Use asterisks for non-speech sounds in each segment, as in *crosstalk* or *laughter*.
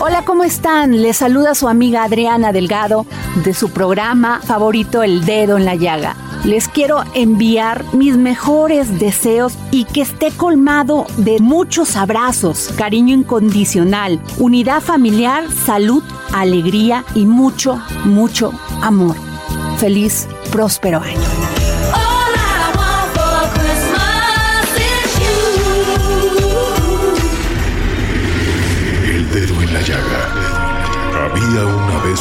Hola, ¿cómo están? Les saluda su amiga Adriana Delgado de su programa favorito El Dedo en la Llaga. Les quiero enviar mis mejores deseos y que esté colmado de muchos abrazos, cariño incondicional, unidad familiar, salud, alegría y mucho, mucho amor. Feliz, próspero año.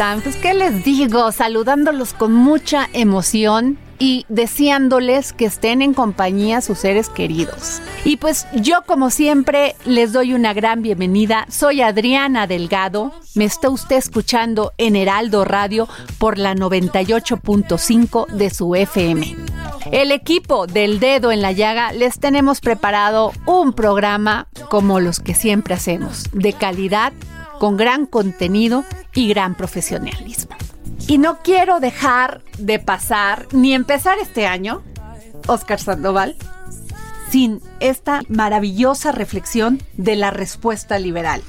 Están? Pues qué les digo, saludándolos con mucha emoción y deseándoles que estén en compañía sus seres queridos. Y pues yo como siempre les doy una gran bienvenida. Soy Adriana Delgado. Me está usted escuchando en Heraldo Radio por la 98.5 de su FM. El equipo del dedo en la llaga les tenemos preparado un programa como los que siempre hacemos, de calidad, con gran contenido y gran profesionalismo. Y no quiero dejar de pasar ni empezar este año, Oscar Sandoval, sin esta maravillosa reflexión de la respuesta liberal.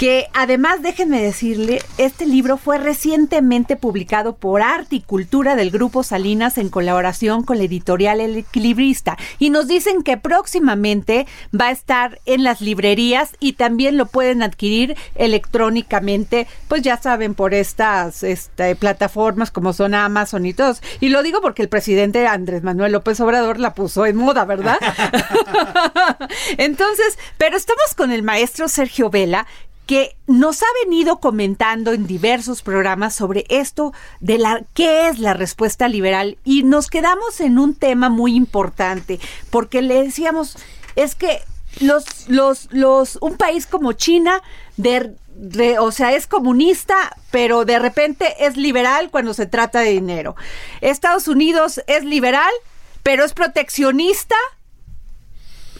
Que además, déjenme decirle, este libro fue recientemente publicado por Arte y Cultura del Grupo Salinas en colaboración con la editorial El Equilibrista. Y nos dicen que próximamente va a estar en las librerías y también lo pueden adquirir electrónicamente, pues ya saben, por estas este, plataformas como son Amazon y todos. Y lo digo porque el presidente Andrés Manuel López Obrador la puso en moda, ¿verdad? *laughs* *laughs* Entonces, pero estamos con el maestro Sergio Vela, que nos ha venido comentando en diversos programas sobre esto de la qué es la respuesta liberal y nos quedamos en un tema muy importante porque le decíamos es que los los los un país como China o sea, es comunista, pero de repente es liberal cuando se trata de dinero. Estados Unidos es liberal, pero es proteccionista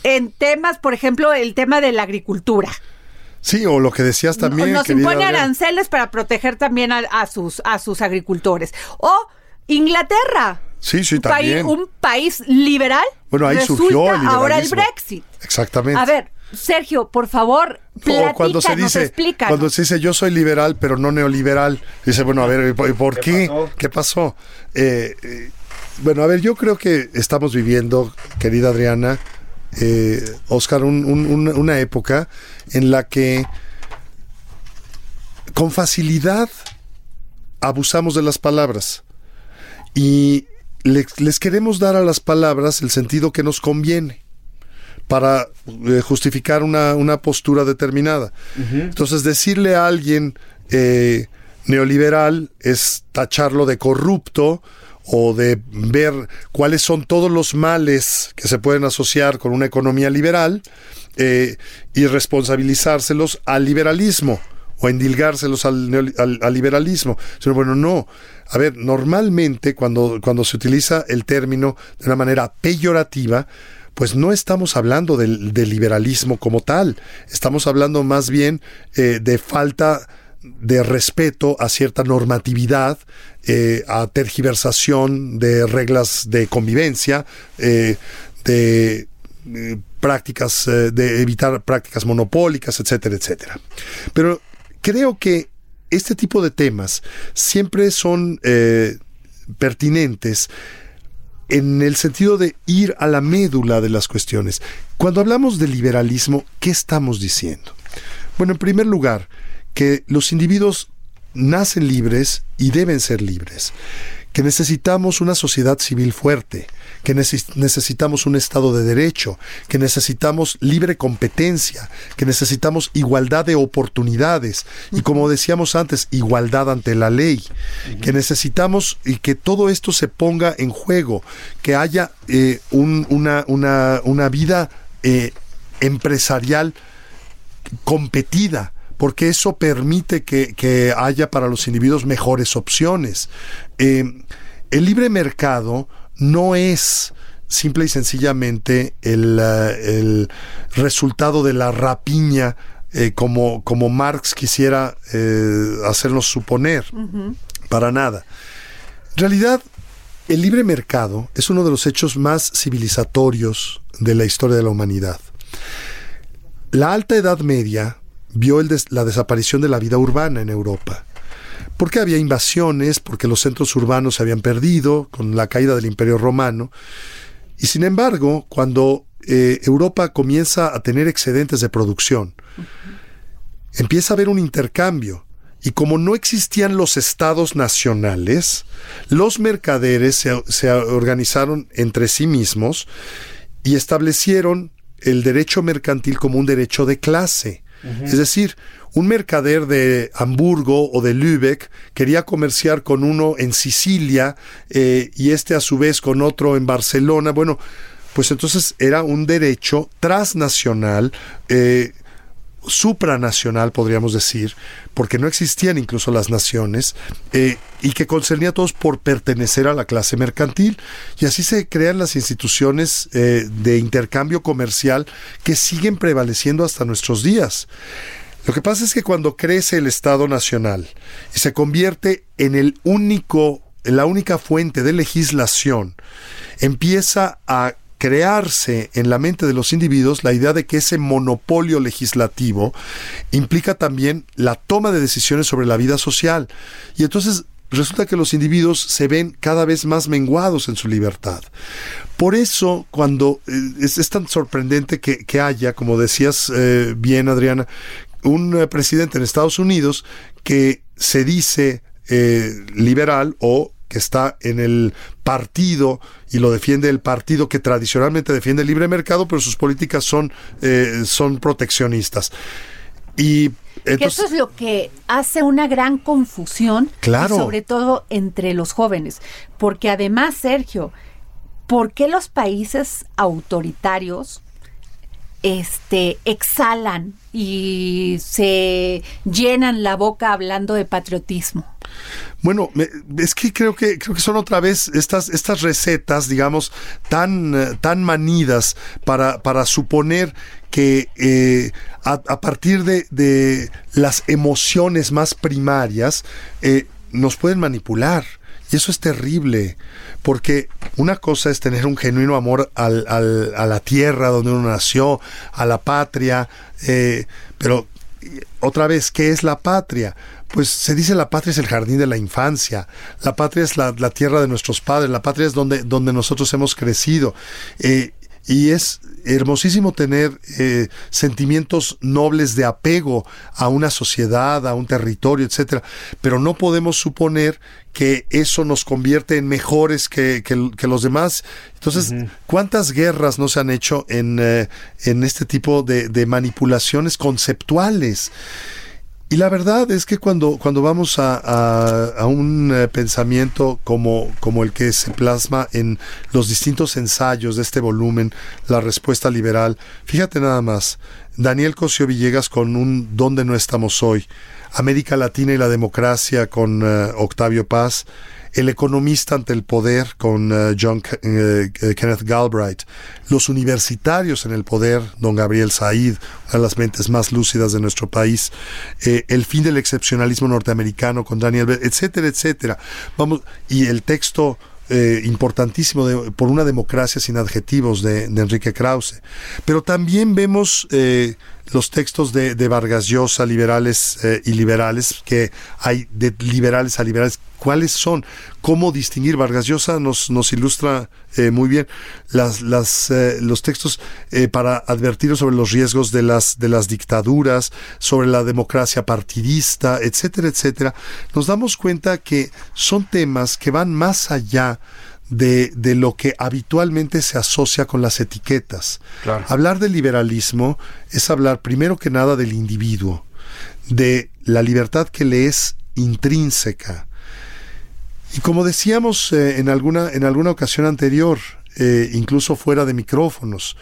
en temas, por ejemplo, el tema de la agricultura. Sí, o lo que decías también. Nos impone aranceles para proteger también a, a sus, a sus agricultores. O Inglaterra. Sí, sí, un país, también. un país liberal. Bueno, ahí resulta surgió el ahora el. Brexit. Exactamente. A ver, Sergio, por favor, o cuando se dice, explícanos. cuando se dice yo soy liberal, pero no neoliberal, dice, bueno, a ver, ¿y por, y por qué? ¿Qué pasó? Eh, eh, bueno, a ver, yo creo que estamos viviendo, querida Adriana, eh, Oscar, un- un- un- una época en la que con facilidad abusamos de las palabras y le- les queremos dar a las palabras el sentido que nos conviene para eh, justificar una, una postura determinada. Entonces, decirle a alguien eh, neoliberal es tacharlo de corrupto o de ver cuáles son todos los males que se pueden asociar con una economía liberal eh, y responsabilizárselos al liberalismo o endilgárselos al, al- al liberalismo. Bueno, no. A ver, normalmente cuando, cuando se utiliza el término de una manera peyorativa, pues no estamos hablando del, del liberalismo como tal, estamos hablando más bien eh, de falta de respeto a cierta normatividad, eh, a tergiversación de reglas de convivencia, eh, de eh, prácticas, de evitar prácticas monopólicas, etcétera, etcétera. Pero creo que este tipo de temas siempre son pertinentes en el sentido de ir a la médula de las cuestiones. Cuando hablamos de liberalismo, ¿qué estamos diciendo? Bueno, en primer lugar, que los individuos nacen libres y deben ser libres, que necesitamos una sociedad civil fuerte, que neces- necesitamos un Estado de Derecho, que necesitamos libre competencia, que necesitamos igualdad de oportunidades y como decíamos antes, igualdad ante la ley, que necesitamos y que todo esto se ponga en juego, que haya eh, un- una, una- una vida eh, empresarial competida, porque eso permite que, que haya para los individuos mejores opciones. Eh, el libre mercado no es simple y sencillamente el, eh, el resultado de la rapiña eh, como, como Marx quisiera eh, hacernos suponer. Para nada. En realidad, el libre mercado es uno de los hechos más civilizatorios de la historia de la humanidad. La alta Edad Media vio la desaparición de la vida urbana en Europa. Porque había invasiones, porque los centros urbanos se habían perdido con la caída del Imperio Romano. Y sin embargo, cuando eh, Europa comienza a tener excedentes de producción, empieza a haber un intercambio. Y como no existían los estados nacionales, los mercaderes se, se organizaron entre sí mismos y establecieron el derecho mercantil como un derecho de clase. Es decir, un mercader de Hamburgo o de Lübeck quería comerciar con uno en Sicilia eh, y este a su vez con otro en Barcelona. Bueno, pues entonces era un derecho transnacional. eh, supranacional, podríamos decir, porque no existían incluso las naciones, eh, y que concernía a todos por pertenecer a la clase mercantil. Y así se crean las instituciones eh, de intercambio comercial que siguen prevaleciendo hasta nuestros días. Lo que pasa es que cuando crece el Estado Nacional y se convierte en el único, en la única fuente de legislación, empieza a crearse en la mente de los individuos la idea de que ese monopolio legislativo implica también la toma de decisiones sobre la vida social. Y entonces resulta que los individuos se ven cada vez más menguados en su libertad. Por eso, cuando eh, es, tan sorprendente que, que haya, como decías eh, bien, Adriana, un eh, presidente en Estados Unidos que se dice liberal o que está en el partido y lo defiende el partido que tradicionalmente defiende el libre mercado, pero sus políticas son, eh, son proteccionistas. Y que eso es lo que hace una gran confusión, Claro. sobre todo entre los jóvenes, porque además, Sergio, ¿por qué los países autoritarios este exhalan y se llenan la boca hablando de patriotismo? Bueno, es que creo que creo que son otra vez estas estas recetas, digamos, tan tan manidas para para suponer que eh, a, a partir de, de las emociones más primarias eh, nos pueden manipular. Y eso es terrible, porque una cosa es tener un genuino amor al- al- a la tierra donde uno nació, a la patria, eh, pero otra vez, ¿qué es la patria? Pues se dice la patria es el jardín de la infancia, la patria es la, la tierra de nuestros padres, la patria es donde, donde nosotros hemos crecido. Eh, y es hermosísimo tener eh, sentimientos nobles de apego a una sociedad, a un territorio, etcétera. Pero no podemos suponer que eso nos convierte en mejores que, que- que los demás. Entonces, ¿cuántas guerras no se han hecho en, eh, en este tipo de, de manipulaciones conceptuales? Y la verdad es que cuando, cuando vamos a, a- un eh, pensamiento como, como el que se plasma en los distintos ensayos de este volumen, La Respuesta Liberal, fíjate nada más, Daniel Cosio Villegas con un ¿Dónde no estamos hoy? América Latina y la democracia con eh, Octavio Paz, El economista ante el poder con eh, John eh, eh, Kenneth Galbraith, los universitarios en el poder, don Gabriel Said, una de las mentes más lúcidas de nuestro país, el fin del excepcionalismo norteamericano con Daniel, Bell, etcétera, etcétera. Vamos, y el texto importantísimo de, por una democracia sin adjetivos de, Enrique Krause. Pero también vemos los textos de, Vargas Llosa, liberales y liberales, que hay de liberales a liberales, ¿cuáles son? ¿Cómo distinguir? Vargas Llosa nos, nos ilustra eh, muy bien las, las, eh, los textos para advertir sobre los riesgos de las, de las dictaduras, sobre la democracia partidista, etcétera, etcétera. Nos damos cuenta que son temas que van más allá de, de, lo que habitualmente se asocia con las etiquetas. Hablar de liberalismo es hablar primero que nada del individuo, de la libertad que le es intrínseca. Y como decíamos eh, en, alguna, en alguna ocasión anterior, eh, incluso fuera de micrófonos,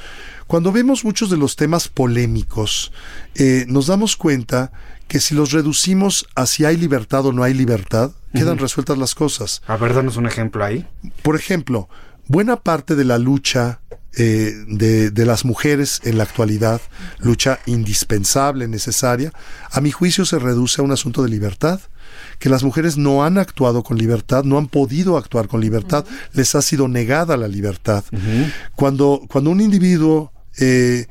cuando vemos muchos de los temas polémicos, eh, nos damos cuenta que si los reducimos a si hay libertad o no hay libertad, quedan resueltas las cosas. A ver, danos un ejemplo ahí. Por ejemplo, buena parte de la lucha eh, de, de, las mujeres en la actualidad, lucha indispensable, necesaria, a mi juicio se reduce a un asunto de libertad que las mujeres no han actuado con libertad, no han podido actuar con libertad, les ha sido negada la libertad. cuando, cuando un individuo eh,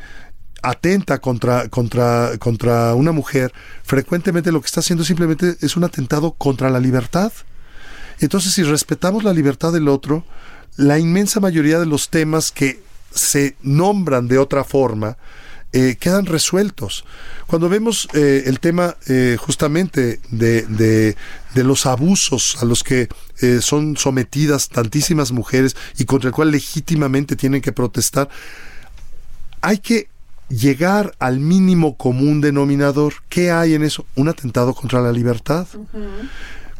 atenta contra, contra, contra una mujer, frecuentemente lo que está haciendo simplemente es un atentado contra la libertad. Entonces, si respetamos la libertad del otro, la inmensa mayoría de los temas que se nombran de otra forma, eh, quedan resueltos. Cuando vemos eh, el tema eh, justamente de, de, de, los abusos a los que son sometidas tantísimas mujeres y contra el cual legítimamente tienen que protestar, hay que llegar al mínimo común denominador. ¿Qué hay en eso? Un atentado contra la libertad.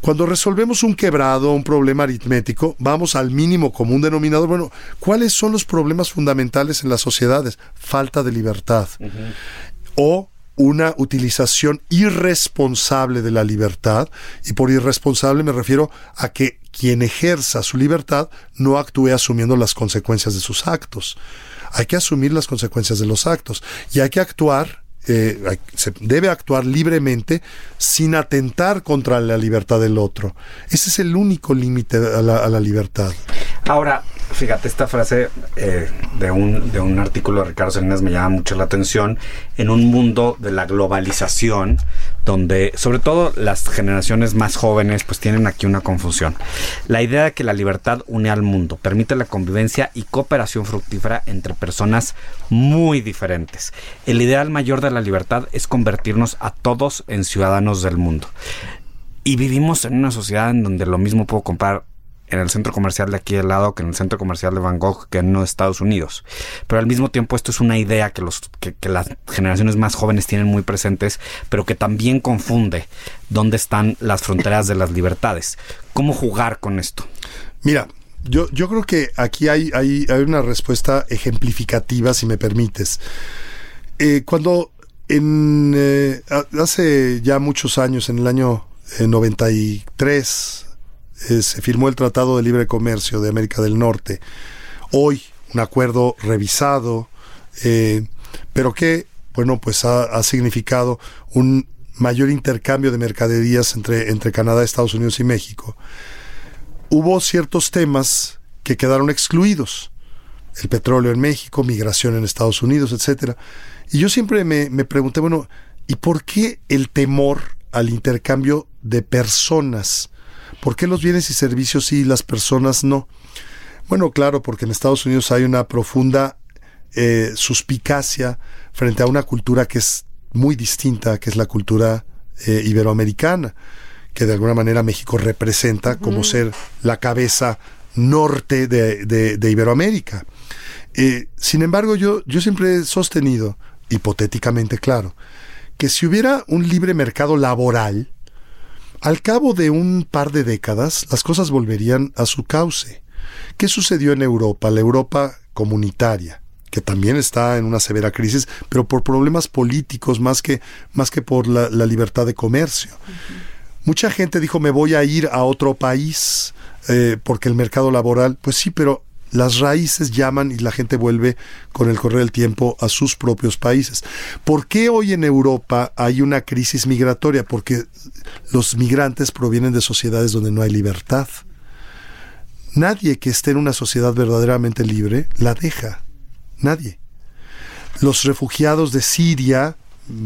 Cuando resolvemos un quebrado, un problema aritmético, vamos al mínimo común denominador. Bueno, ¿cuáles son los problemas fundamentales en las sociedades? Falta de libertad. O una utilización irresponsable de la libertad, y por irresponsable me refiero a que quien ejerza su libertad no actúe asumiendo las consecuencias de sus actos hay que asumir las consecuencias de los actos y hay que actuar se debe actuar libremente sin atentar contra la libertad del otro. Ese es el único límite a la, libertad. Ahora, fíjate, esta frase eh, de, un, de un artículo de Ricardo Salinas me llama mucho la atención. En un mundo de la globalización, donde sobre todo las generaciones más jóvenes pues tienen aquí una confusión. La idea de que la libertad une al mundo, permite la convivencia y cooperación fructífera entre personas muy diferentes. El ideal mayor de la libertad es convertirnos a todos en ciudadanos del mundo. Y vivimos en una sociedad en donde lo mismo puedo comprar en el centro comercial de aquí al lado que en el centro comercial de Van Gogh que en Estados Unidos. Pero al mismo tiempo esto es una idea que, los, que, las generaciones más jóvenes tienen muy presentes, pero que también confunde dónde están las fronteras de las libertades. ¿Cómo jugar con esto? Mira, yo, yo creo que aquí hay, hay, hay una respuesta ejemplificativa, si me permites. Eh, cuando en, eh, hace ya muchos años, en el año 93, eh, se firmó el Tratado de Libre Comercio de América del Norte. Hoy, un acuerdo revisado, eh, pero que, bueno, pues ha, significado un mayor intercambio de mercaderías entre, entre Canadá, Estados Unidos y México. Hubo ciertos temas que quedaron excluidos. El petróleo en México, migración en Estados Unidos, etcétera. Y yo siempre me, me pregunté, bueno, ¿y por qué el temor al intercambio de personas? ¿Por qué los bienes y servicios sí y las personas no? Bueno, claro, porque en Estados Unidos hay una profunda eh, suspicacia frente a una cultura que es muy distinta, que es la cultura eh, iberoamericana, que de alguna manera México representa como ser la cabeza norte de, Iberoamérica. Eh, sin embargo, yo, yo siempre he sostenido, hipotéticamente claro, que si hubiera un libre mercado laboral, al cabo de un par de décadas, las cosas volverían a su cauce. ¿Qué sucedió en Europa? La Europa comunitaria, que también está en una severa crisis, pero por problemas políticos más que, más que por la, libertad de comercio. Mucha gente dijo, me voy a ir a otro país eh, porque el mercado laboral, pues sí, pero las raíces llaman y la gente vuelve con el correr del tiempo a sus propios países. ¿Por qué hoy en Europa hay una crisis migratoria? Porque los migrantes provienen de sociedades donde no hay libertad. Nadie que esté en una sociedad verdaderamente libre la deja. Nadie. Los refugiados de Siria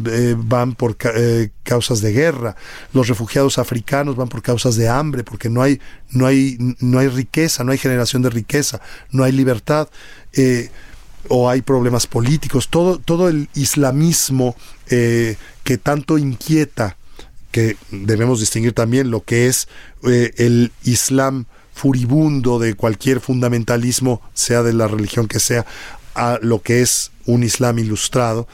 eh, van por eh, causas de guerra, los refugiados africanos van por causas de hambre, porque no hay, no hay, no hay riqueza, no hay generación de riqueza, no hay libertad, eh, o hay problemas políticos, todo, todo el islamismo que tanto inquieta, que debemos distinguir también lo que es el islam furibundo de cualquier fundamentalismo, sea de la religión que sea, a lo que es un islam ilustrado,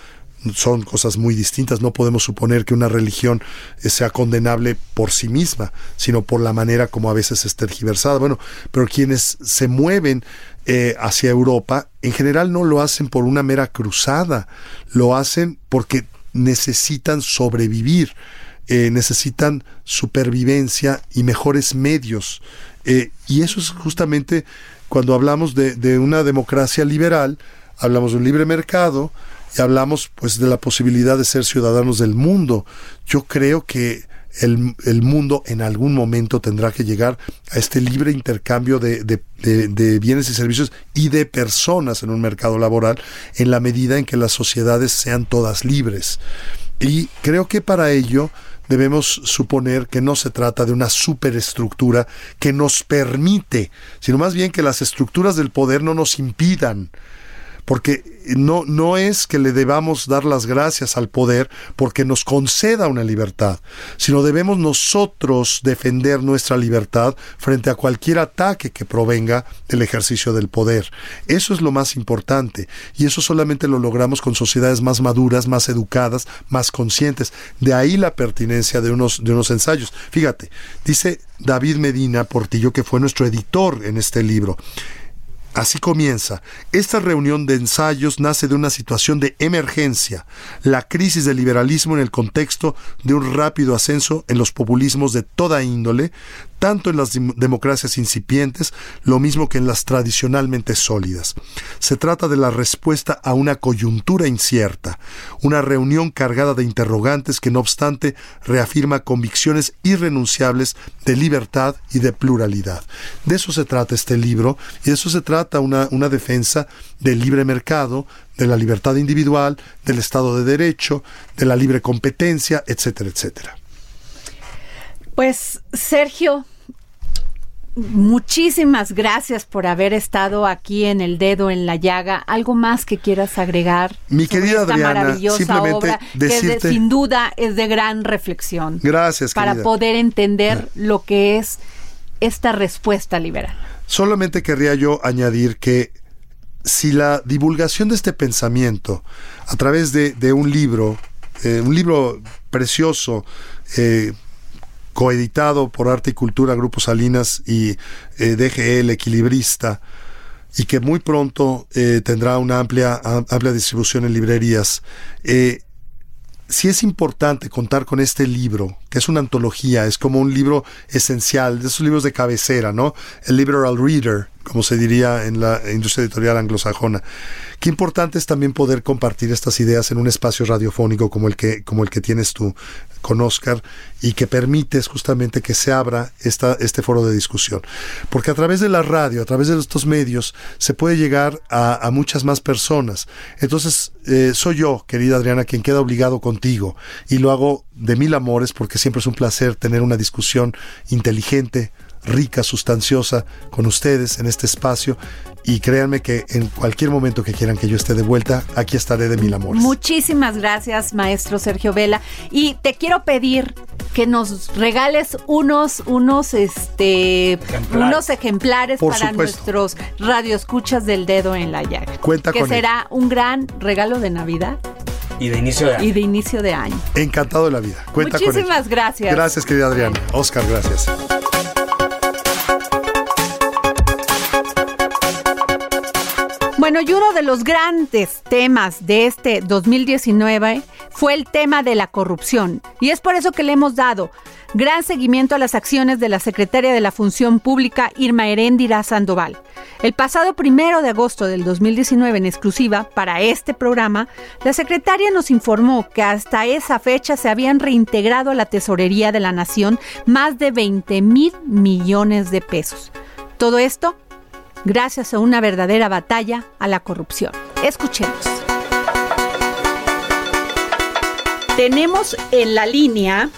son cosas muy distintas. No podemos suponer que una religión eh, sea condenable por sí misma, sino por la manera como a veces es tergiversada. Bueno, pero quienes se mueven eh, hacia Europa, en general no lo hacen por una mera cruzada, lo hacen porque necesitan sobrevivir, eh, necesitan supervivencia y mejores medios. Eh, y eso es justamente cuando hablamos de, de una democracia liberal, hablamos de un libre mercado, y hablamos pues de la posibilidad de ser ciudadanos del mundo. Yo creo que el, el mundo en algún momento tendrá que llegar a este libre intercambio de, de- de- de bienes y servicios y de personas en un mercado laboral en la medida en que las sociedades sean todas libres. Y creo que para ello debemos suponer que no se trata de una superestructura que nos permite, sino más bien que las estructuras del poder no nos impidan porque no, no es que le debamos dar las gracias al poder porque nos conceda una libertad, sino debemos nosotros defender nuestra libertad frente a cualquier ataque que provenga del ejercicio del poder. Eso es lo más importante y eso solamente lo logramos con sociedades más maduras, más educadas, más conscientes. De ahí la pertinencia de unos, de unos ensayos. Fíjate, dice David Medina Portillo, que fue nuestro editor en este libro. Así comienza. Esta reunión de ensayos nace de una situación de emergencia, la crisis del liberalismo en el contexto de un rápido ascenso en los populismos de toda índole, tanto en las dem- democracias incipientes, lo mismo que en las tradicionalmente sólidas. Se trata de la respuesta a una coyuntura incierta, una reunión cargada de interrogantes que no obstante reafirma convicciones irrenunciables de libertad y de pluralidad. De eso se trata este libro y de eso se trata una, una defensa del libre mercado, de la libertad individual, del Estado de Derecho, de la libre competencia, etcétera, etcétera. Pues Sergio, muchísimas gracias por haber estado aquí en el dedo en la llaga. ¿Algo más que quieras agregar? Mi querida esta Adriana, maravillosa simplemente obra que de- decirte- sin duda es de gran reflexión. Gracias, Para querida. poder entender lo que es esta respuesta liberal. Solamente querría yo añadir que si la divulgación de este pensamiento a través de, de un libro, eh, un libro precioso, eh, coeditado por Arte y Cultura, Grupo Salinas y eh, DGE, el equilibrista, y que muy pronto eh, tendrá una amplia, am- amplia distribución en librerías, eh, sí es importante contar con este libro, que es una antología, es como un libro esencial, de esos libros de cabecera, ¿no? El liberal reader, como se diría en la industria editorial anglosajona. Qué importante es también poder compartir estas ideas en un espacio radiofónico como el que, como el que tienes tú con Oscar y que permites justamente que se abra esta, este foro de discusión. Porque a través de la radio, a través de estos medios, se puede llegar a, muchas más personas. Entonces, eh, soy yo, querida Adriana, quien queda obligado contigo y lo hago de mil amores porque siempre es un placer tener una discusión inteligente, rica, sustanciosa con ustedes en este espacio y créanme que en cualquier momento que quieran que yo esté de vuelta, aquí estaré de mil amores. Muchísimas gracias, maestro Sergio Vela. Y te quiero pedir que nos regales unos, unos, este, Ejemplares. unos ejemplares Por para supuesto. nuestros radioescuchas del dedo en la llaga. Cuenta que con será un gran regalo de Navidad Y de inicio de año. y de inicio de año. Encantado de la vida. Cuenta con Muchísimas gracias. Gracias, querida Adriana. Oscar, gracias. Bueno, y uno de los grandes temas de este 2019 fue el tema de la corrupción. Y es por eso que le hemos dado gran seguimiento a las acciones de la secretaria de la Función Pública, Irma Heréndira Sandoval. El pasado primero de agosto del 2019, en exclusiva para este programa, la secretaria nos informó que hasta esa fecha se habían reintegrado a la tesorería de la Nación más de 20 mil millones de pesos. Todo esto gracias a una verdadera batalla a la corrupción. Escuchemos. Tenemos en la línea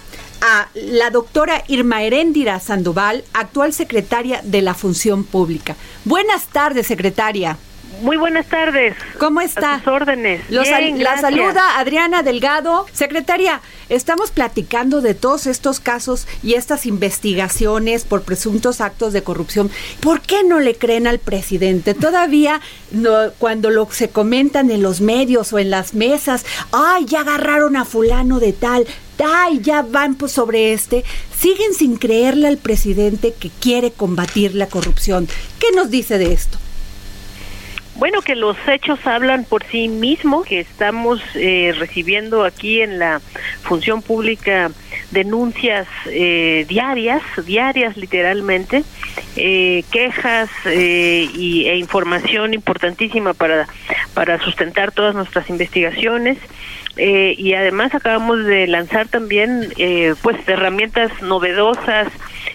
a la doctora Irma Heréndira Sandoval, actual secretaria de la Función Pública. Buenas tardes, secretaria. Muy buenas tardes. ¿Cómo está? A sus órdenes. Los sal- Bien, la saluda Adriana Delgado. Secretaria, estamos platicando de todos estos casos y estas investigaciones por presuntos actos de corrupción. ¿Por qué no le creen al presidente? Todavía no- cuando lo se comentan en los medios o en las mesas, ay, ya agarraron a fulano de tal, ay, ya van pues, sobre este, siguen sin creerle al presidente que quiere combatir la corrupción. ¿Qué nos dice de esto? Bueno, que los hechos hablan por sí mismos, que estamos eh, recibiendo aquí en la función pública denuncias eh, diarias, diarias literalmente, eh, quejas eh, y, e información importantísima para, para sustentar todas nuestras investigaciones. Eh, y además acabamos de lanzar también eh, pues herramientas novedosas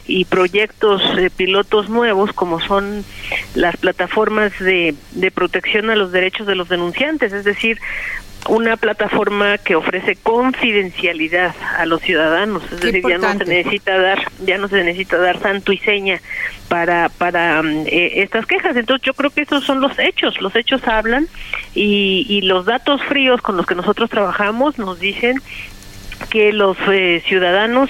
y proyectos eh, pilotos nuevos como son las plataformas de, de protección a los derechos de los denunciantes, es decir, una plataforma que ofrece confidencialidad a los ciudadanos, es Qué decir, ya no se necesita dar, ya no se necesita dar santo y seña para para eh, estas quejas. Entonces yo creo que esos son los hechos, los hechos hablan y, y los datos fríos con los que nosotros trabajamos nos dicen que los eh, ciudadanos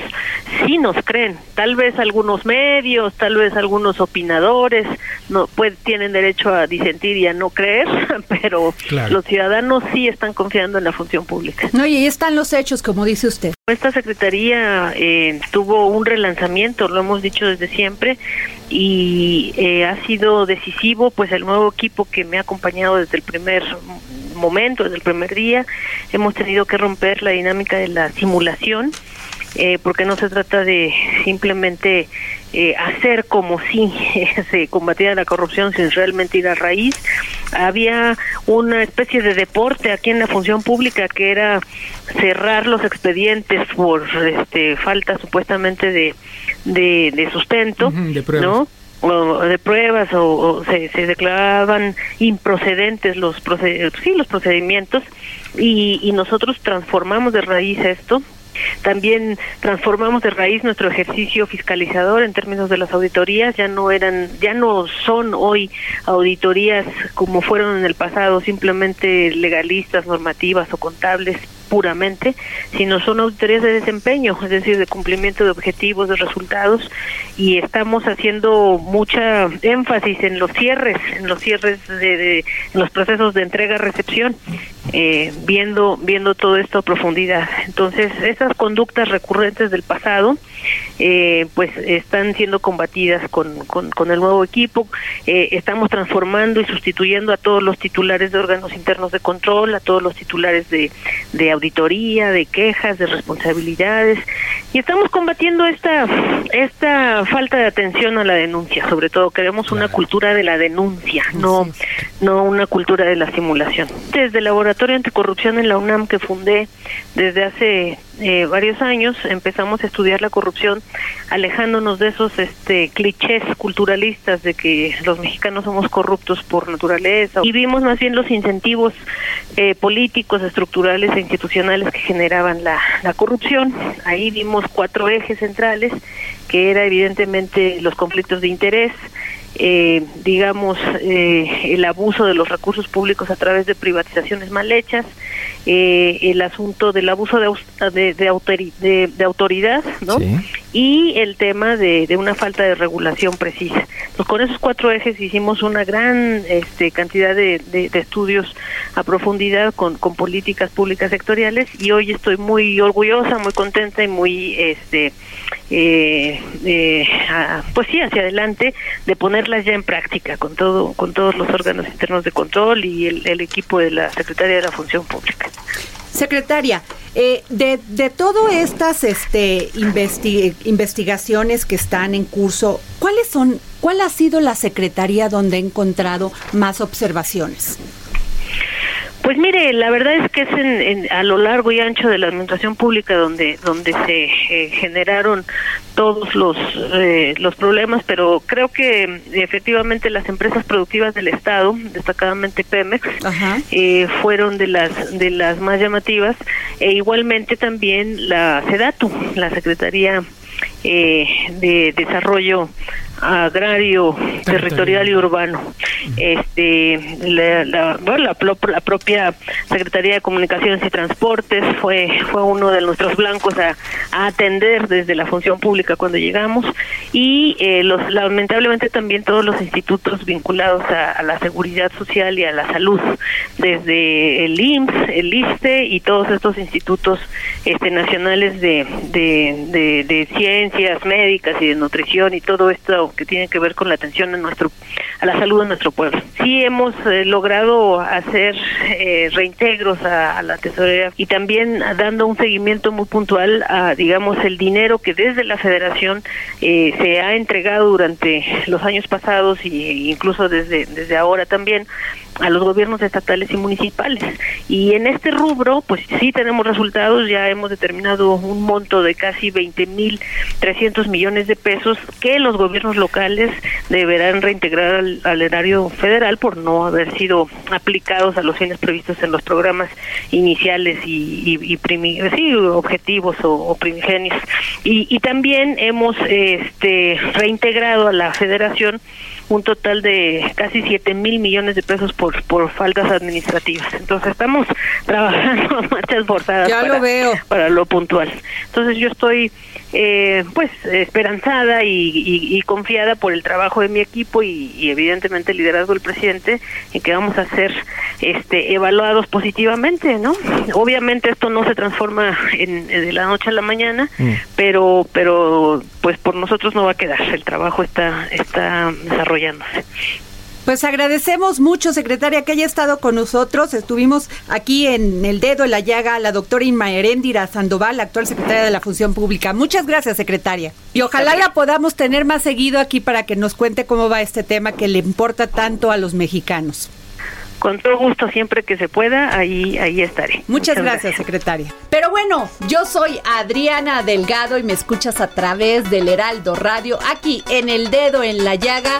sí nos creen. Tal vez algunos medios, tal vez algunos opinadores no pues tienen derecho a disentir y a no creer, *laughs* pero los ciudadanos sí están confiando en la función pública. No, y ahí están los hechos, como dice usted. Esta secretaría eh, tuvo un relanzamiento, lo hemos dicho desde siempre, y eh, ha sido decisivo, pues el nuevo equipo que me ha acompañado desde el primer momento, desde el primer día, hemos tenido que romper la dinámica de la simulación, eh, porque no se trata de simplemente eh, hacer como si *laughs* se combatiera la corrupción sin realmente ir a raíz. Había una especie de deporte aquí en la función pública que era cerrar los expedientes por este, falta supuestamente de, de, de sustento, de. ¿no? O de pruebas o, o se, declaraban improcedentes los sí los procedimientos y, y nosotros transformamos de raíz esto. También transformamos de raíz nuestro ejercicio fiscalizador en términos de las auditorías. Ya no eran ya no son hoy auditorías como fueron en el pasado simplemente legalistas normativas o contables puramente, sino son auditorías de desempeño, es decir, de cumplimiento de objetivos, de resultados, y estamos haciendo mucha énfasis en los cierres, en los cierres de, los procesos de entrega-recepción, eh, viendo viendo todo esto a profundidad. Entonces, esas conductas recurrentes del pasado, eh, pues están siendo combatidas con, con, con el nuevo equipo. Eh, estamos transformando y sustituyendo a todos los titulares de órganos internos de control, a todos los titulares de, de auditoría, de quejas, de responsabilidades y estamos combatiendo esta esta falta de atención a la denuncia, sobre todo queremos una cultura de la denuncia, no no una cultura de la simulación. Desde el Laboratorio Anticorrupción en la UNAM que fundé desde hace eh, varios años empezamos a estudiar la corrupción alejándonos de esos este clichés culturalistas de que los mexicanos somos corruptos por naturaleza y vimos más bien los incentivos eh, políticos, estructurales e institucionales que generaban la, la corrupción. Ahí vimos cuatro ejes centrales que era evidentemente los conflictos de interés, eh, digamos, eh, el abuso de los recursos públicos a través de privatizaciones mal hechas, eh, el asunto del abuso de, de, de, autori- de- de autoridad, ¿no? Sí. y el tema de, de una falta de regulación precisa. Pues con esos cuatro ejes hicimos una gran este, cantidad de, estudios a profundidad con, con políticas públicas sectoriales y hoy estoy muy orgullosa, muy contenta y muy, este, eh, eh, ah, pues sí, hacia adelante de ponerlas ya en práctica con todo, con todos los órganos internos de control y el, el equipo de la Secretaría de la Función Pública. Secretaria, eh, de, de todas estas este, investi- investigaciones que están en curso, ¿cuáles son, cuál ha sido la secretaría donde ha encontrado más observaciones? Pues mire, la verdad es que es en, en- a lo largo y ancho de la administración pública donde donde se eh, generaron todos los eh, los problemas, pero creo que mm, efectivamente las empresas productivas del Estado, destacadamente Pemex, eh, fueron de las de las más llamativas e igualmente también la SEDATU, la Secretaría eh, de Desarrollo Agrario, Territorial y Urbano. Este, la, la, bueno, la, la propia Secretaría de Comunicaciones y Transportes fue fue uno de nuestros blancos a, a atender desde la función pública cuando llegamos y eh, los lamentablemente también todos los institutos vinculados a, a la seguridad social y a la salud, desde el IMSS, el ISTE y todos estos institutos este, nacionales de, de, de, de ciencias médicas y de nutrición y todo esto que tiene que ver con la atención a nuestro a la salud de nuestro pueblo. Sí hemos eh, logrado hacer eh, reintegros a, la tesorería y también dando un seguimiento muy puntual a, digamos, el dinero que desde la Federación eh, se ha entregado durante los años pasados e incluso desde desde ahora también a los gobiernos estatales y municipales. Y en este rubro, pues sí tenemos resultados, ya hemos determinado un monto de casi 20.300 millones de pesos que los gobiernos locales deberán reintegrar al, erario federal por no haber sido aplicados a los fines previstos en los programas iniciales y, y, primi- objetivos o, o primigenios. Y, y también hemos este, reintegrado a la federación un total de casi 7 mil millones de pesos por, por faltas administrativas. Entonces estamos *laughs* trabajando a marchas forzadas Ya lo para, veo. para lo puntual. Entonces yo estoy eh, pues esperanzada y, y- y confiada por el trabajo de mi equipo y, y evidentemente el liderazgo del presidente en que vamos a ser este evaluados positivamente, ¿no? Obviamente esto no se transforma en, de la noche a la mañana, pero pero pues por nosotros no va a quedar, el trabajo está está desarrollándose. Pues agradecemos mucho, secretaria, que haya estado con nosotros. Estuvimos aquí en el dedo en la llaga a la doctora Inma Heréndira Sandoval, actual secretaria de la Función Pública. Muchas gracias, secretaria. Y ojalá la podamos tener más seguido aquí para que nos cuente cómo va este tema que le importa tanto a los mexicanos. Con todo gusto, siempre que se pueda, ahí ahí estaré. Muchas gracias, secretaria. Pero bueno, yo soy Adriana Delgado y me escuchas a través del Heraldo Radio, aquí en el dedo en la llaga.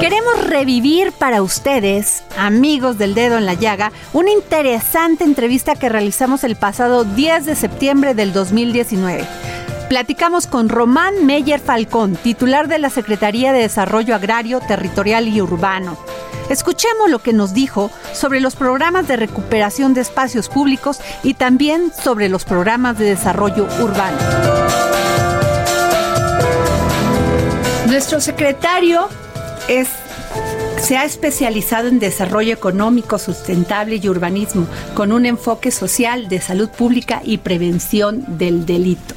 Queremos revivir para ustedes, amigos del dedo en la llaga, una interesante entrevista que realizamos el pasado 10 de septiembre del 2019. Platicamos con Román Meyer Falcón, titular de la Secretaría de Desarrollo Agrario, Territorial y Urbano. Escuchemos lo que nos dijo sobre los programas de recuperación de espacios públicos y también sobre los programas de desarrollo urbano. Nuestro secretario es se ha especializado en desarrollo económico sustentable y urbanismo, con un enfoque social de salud pública y prevención del delito.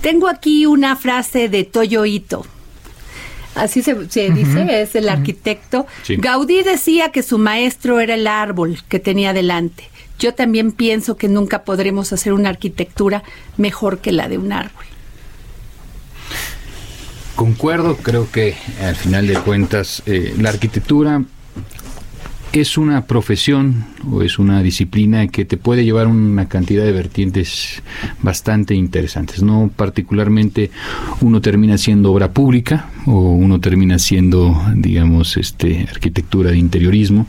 Tengo aquí una frase de Toyo Ito. Así se, se dice, es el arquitecto. Sí. Gaudí decía que su maestro era el árbol que tenía delante. Yo también pienso que nunca podremos hacer una arquitectura mejor que la de un árbol. Concuerdo, creo que al final de cuentas eh, la arquitectura es una profesión o es una disciplina que te puede llevar una cantidad de vertientes bastante interesantes. No particularmente uno termina siendo obra pública o uno termina siendo, digamos, este arquitectura de interiorismo,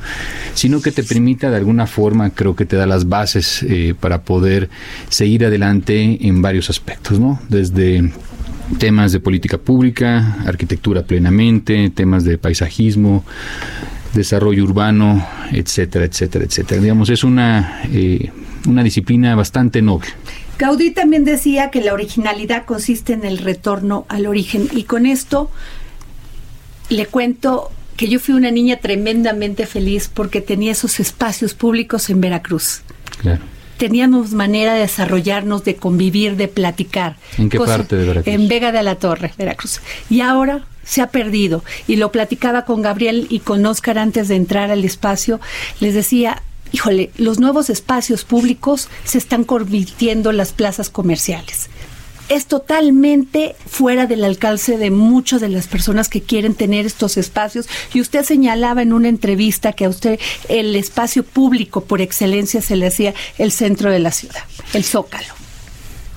sino que te permita de alguna forma, creo que te da las bases eh, para poder seguir adelante en varios aspectos, ¿no? Desde temas de política pública, arquitectura plenamente, temas de paisajismo, desarrollo urbano, etcétera, etcétera, etcétera. Digamos, es una, eh, una disciplina bastante noble. Gaudí también decía que la originalidad consiste en el retorno al origen y con esto le cuento que yo fui una niña tremendamente feliz porque tenía esos espacios públicos en Veracruz. Claro. Teníamos manera de desarrollarnos, de convivir, de platicar. ¿En qué parte de Veracruz? En Vega de la Torre, Veracruz. Y ahora se ha perdido. Y lo platicaba con Gabriel y con Oscar antes de entrar al espacio. Les decía, híjole, los nuevos espacios públicos se están convirtiendo en las plazas comerciales. Es totalmente fuera del alcance de muchas de las personas que quieren tener estos espacios. Y usted señalaba en una entrevista que a usted el espacio público por excelencia se le hacía el centro de la ciudad, el zócalo.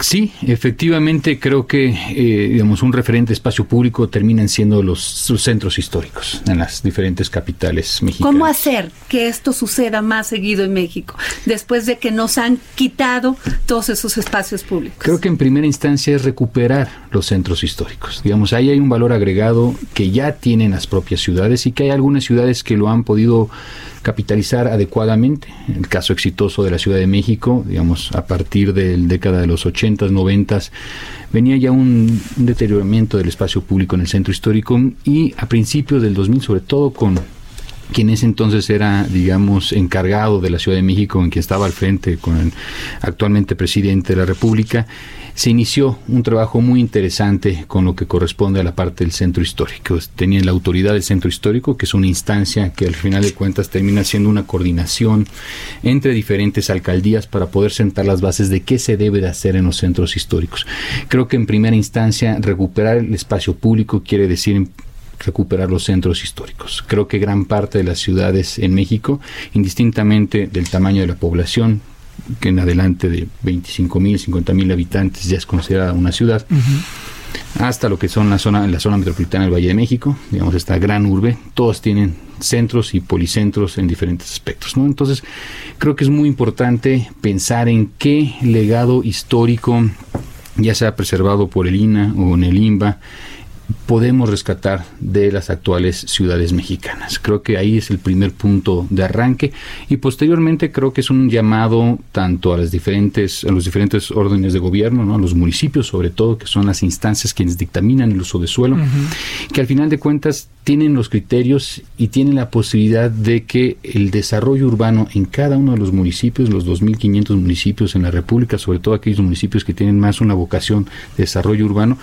Sí, efectivamente creo que eh, digamos un referente espacio público terminan siendo los, sus centros históricos en las diferentes capitales mexicanas. ¿Cómo hacer que esto suceda más seguido en México después de que nos han quitado todos esos espacios públicos? Creo que en primera instancia es recuperar los centros históricos. Digamos, ahí hay un valor agregado que ya tienen las propias ciudades y que hay algunas ciudades que lo han podido capitalizar adecuadamente. El caso exitoso de la Ciudad de México, digamos, a partir del década de los 80s, 90s, venía ya un, un deterioramiento del espacio público en el centro histórico y a principios del 2000, sobre todo con quien ese entonces era, digamos, encargado de la Ciudad de México, en quien estaba al frente con el actualmente presidente de la República, se inició un trabajo muy interesante con lo que corresponde a la parte del centro histórico. Tenía la autoridad del centro histórico, que es una instancia que al final de cuentas termina siendo una coordinación entre diferentes alcaldías para poder sentar las bases de qué se debe de hacer en los centros históricos. Creo que en primera instancia recuperar el espacio público quiere decir recuperar los centros históricos. Creo que gran parte de las ciudades en México, indistintamente del tamaño de la población, que en adelante de 25 mil, 50 mil habitantes ya es considerada una ciudad, hasta lo que son la zona, la zona metropolitana del Valle de México, digamos esta gran urbe, todos tienen centros y policentros en diferentes aspectos, ¿no? Entonces, creo que es muy importante pensar en qué legado histórico, ya sea preservado por el INA o en el INBA, podemos rescatar de las actuales ciudades mexicanas. Creo que ahí es el primer punto de arranque y posteriormente creo que es un llamado tanto a las diferentes a los diferentes órdenes de gobierno, ¿no? a los municipios sobre todo que son las instancias quienes dictaminan el uso de suelo, que al final de cuentas tienen los criterios y tienen la posibilidad de que el desarrollo urbano en cada uno de los municipios, los 2.500 municipios en la República, sobre todo aquellos municipios que tienen más una vocación de desarrollo urbano,